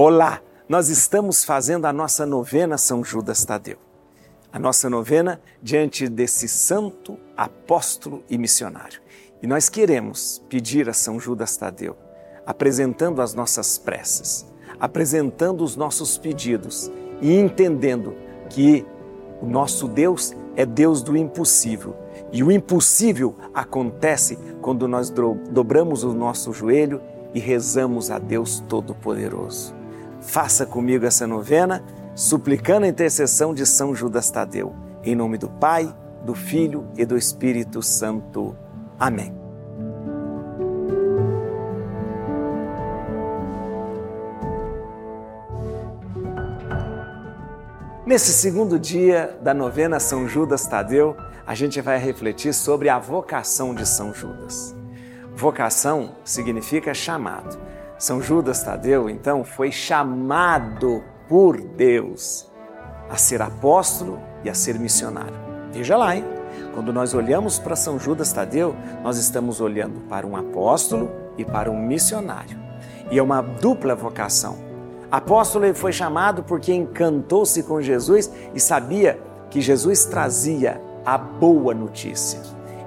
Olá, nós estamos fazendo a nossa novena São Judas Tadeu. A nossa novena diante desse santo apóstolo e missionário. E nós queremos pedir a São Judas Tadeu, apresentando as nossas preces, apresentando os nossos pedidos e entendendo que o nosso Deus é Deus do impossível. E o impossível acontece quando nós dobramos o nosso joelho e rezamos a Deus Todo-Poderoso. Faça comigo essa novena, suplicando a intercessão de São Judas Tadeu. Em nome do Pai, do Filho e do Espírito Santo. Amém. Nesse segundo dia da novena São Judas Tadeu, a gente vai refletir sobre a vocação de São Judas. Vocação significa chamado. São Judas Tadeu, então, foi chamado por Deus a ser apóstolo e a ser missionário. Veja lá, hein? Quando nós olhamos para São Judas Tadeu, nós estamos olhando para um apóstolo e para um missionário. E é uma dupla vocação. Apóstolo ele foi chamado porque encantou-se com Jesus e sabia que Jesus trazia a boa notícia.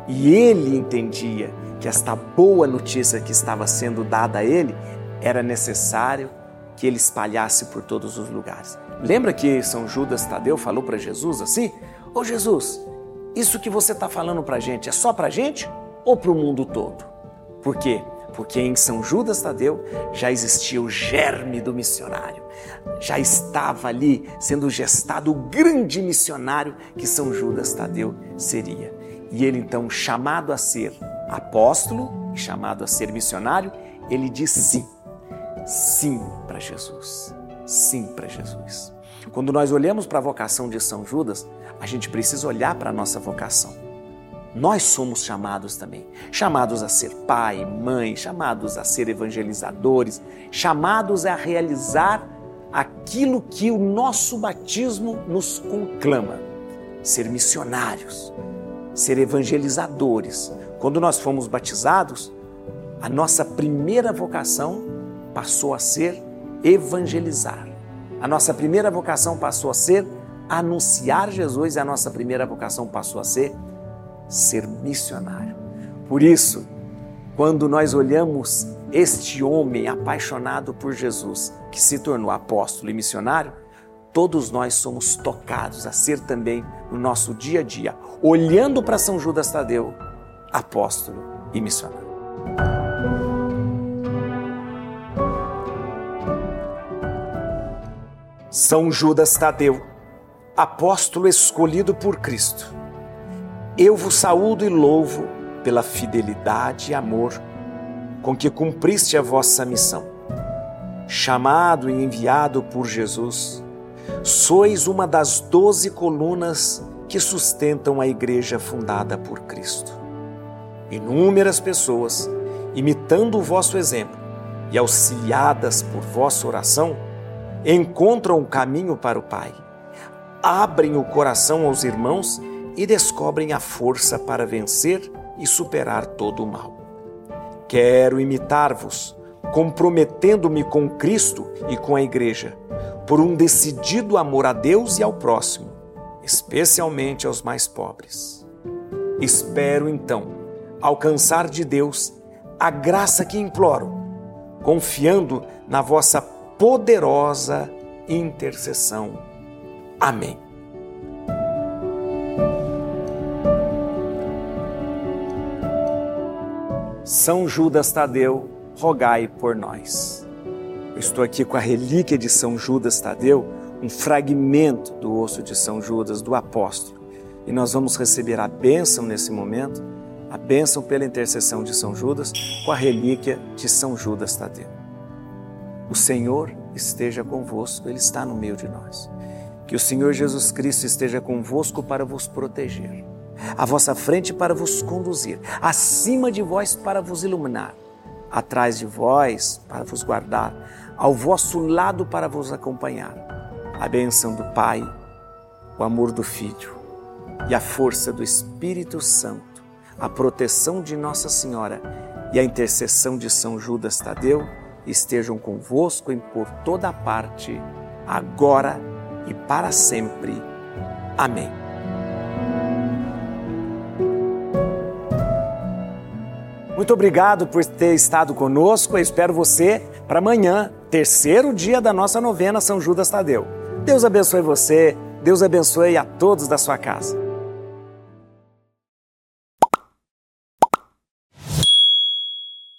E ele entendia que esta boa notícia que estava sendo dada a ele era necessário que ele espalhasse por todos os lugares. Lembra que São Judas Tadeu falou para Jesus assim? Ô oh, Jesus, isso que você está falando para a gente é só para a gente ou para o mundo todo? Por quê? Porque em São Judas Tadeu já existia o germe do missionário. Já estava ali sendo gestado o grande missionário que São Judas Tadeu seria. E ele então, chamado a ser apóstolo, chamado a ser missionário, ele diz sim sim para Jesus. Sim para Jesus. Quando nós olhamos para a vocação de São Judas, a gente precisa olhar para a nossa vocação. Nós somos chamados também, chamados a ser pai, mãe, chamados a ser evangelizadores, chamados a realizar aquilo que o nosso batismo nos conclama: ser missionários, ser evangelizadores. Quando nós fomos batizados, a nossa primeira vocação passou a ser evangelizar. A nossa primeira vocação passou a ser anunciar Jesus e a nossa primeira vocação passou a ser ser missionário. Por isso, quando nós olhamos este homem apaixonado por Jesus, que se tornou apóstolo e missionário, todos nós somos tocados a ser também no nosso dia a dia, olhando para São Judas Tadeu, apóstolo e missionário. São Judas Tadeu, apóstolo escolhido por Cristo. Eu vos saúdo e louvo pela fidelidade e amor com que cumpriste a vossa missão. Chamado e enviado por Jesus, sois uma das doze colunas que sustentam a igreja fundada por Cristo. Inúmeras pessoas, imitando o vosso exemplo e auxiliadas por vossa oração, encontram o caminho para o Pai, abrem o coração aos irmãos e descobrem a força para vencer e superar todo o mal. Quero imitar-vos, comprometendo-me com Cristo e com a Igreja, por um decidido amor a Deus e ao próximo, especialmente aos mais pobres. Espero então alcançar de Deus a graça que imploro, confiando na vossa poderosa intercessão. Amém. São Judas Tadeu, rogai por nós. Eu estou aqui com a relíquia de São Judas Tadeu, um fragmento do osso de São Judas, do apóstolo. E nós vamos receber a bênção nesse momento, a bênção pela intercessão de São Judas, com a relíquia de São Judas Tadeu. O Senhor esteja convosco, Ele está no meio de nós. Que o Senhor Jesus Cristo esteja convosco para vos proteger, à vossa frente para vos conduzir, acima de vós para vos iluminar, atrás de vós para vos guardar, ao vosso lado para vos acompanhar. A bênção do Pai, o amor do Filho e a força do Espírito Santo, a proteção de Nossa Senhora e a intercessão de São Judas Tadeu estejam convosco em por toda parte, agora e para sempre. Amém. Muito obrigado por ter estado conosco. Eu espero você para amanhã, terceiro dia da nossa novena São Judas Tadeu. Deus abençoe você, Deus abençoe a todos da sua casa.